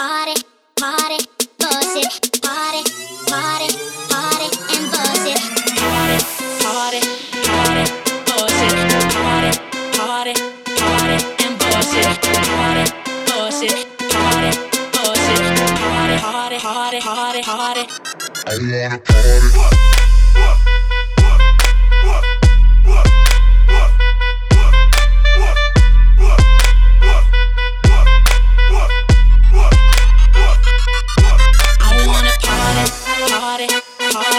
party, party, bust it, party, party, party, and bust it. Party, party, party, bust it, party, party, party, and bust it, party, bust it, party, bust it, party, party, party, party, party. I wanna party.